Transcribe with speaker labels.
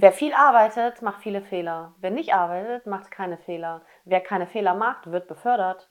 Speaker 1: Wer viel arbeitet, macht viele Fehler. Wer nicht arbeitet, macht keine Fehler. Wer keine Fehler macht, wird befördert.